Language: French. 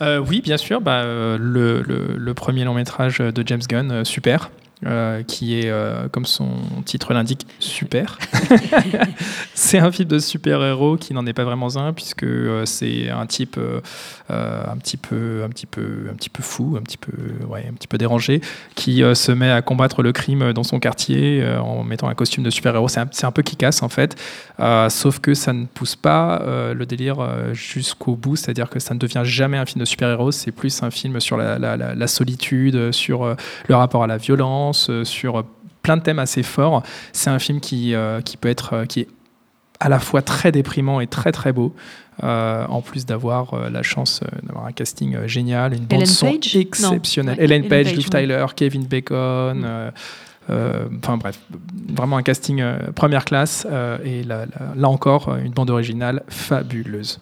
oui, bien sûr. Bah, le, le, premier long métrage de James Gunn, super. Euh, qui est, euh, comme son titre l'indique, super. c'est un film de super-héros qui n'en est pas vraiment un, puisque euh, c'est un type un, petit peu, un, petit peu, un petit peu fou, un petit peu, ouais, un petit peu dérangé, qui se met à combattre le crime dans son quartier en mettant un costume de super-héros. C'est un, un, peu qui casse, en fait, sauf que ça ne pousse pas le délire jusqu'au bout, c'est-à-dire que ça ne devient jamais un film de super-héros, c'est plus un film sur la, la, la solitude, sur le rapport à la violence euh, sur plein de thèmes assez forts. C'est un film qui, euh, qui peut être euh, qui est à la fois très déprimant et très très beau. en plus d'avoir la chance d'avoir un casting génial, une bande son exceptionnelle. Ellen Page, Liv Tyler, Kevin Bacon. Enfin bref, vraiment un casting première classe et là, là, encore une bande originale fabuleuse.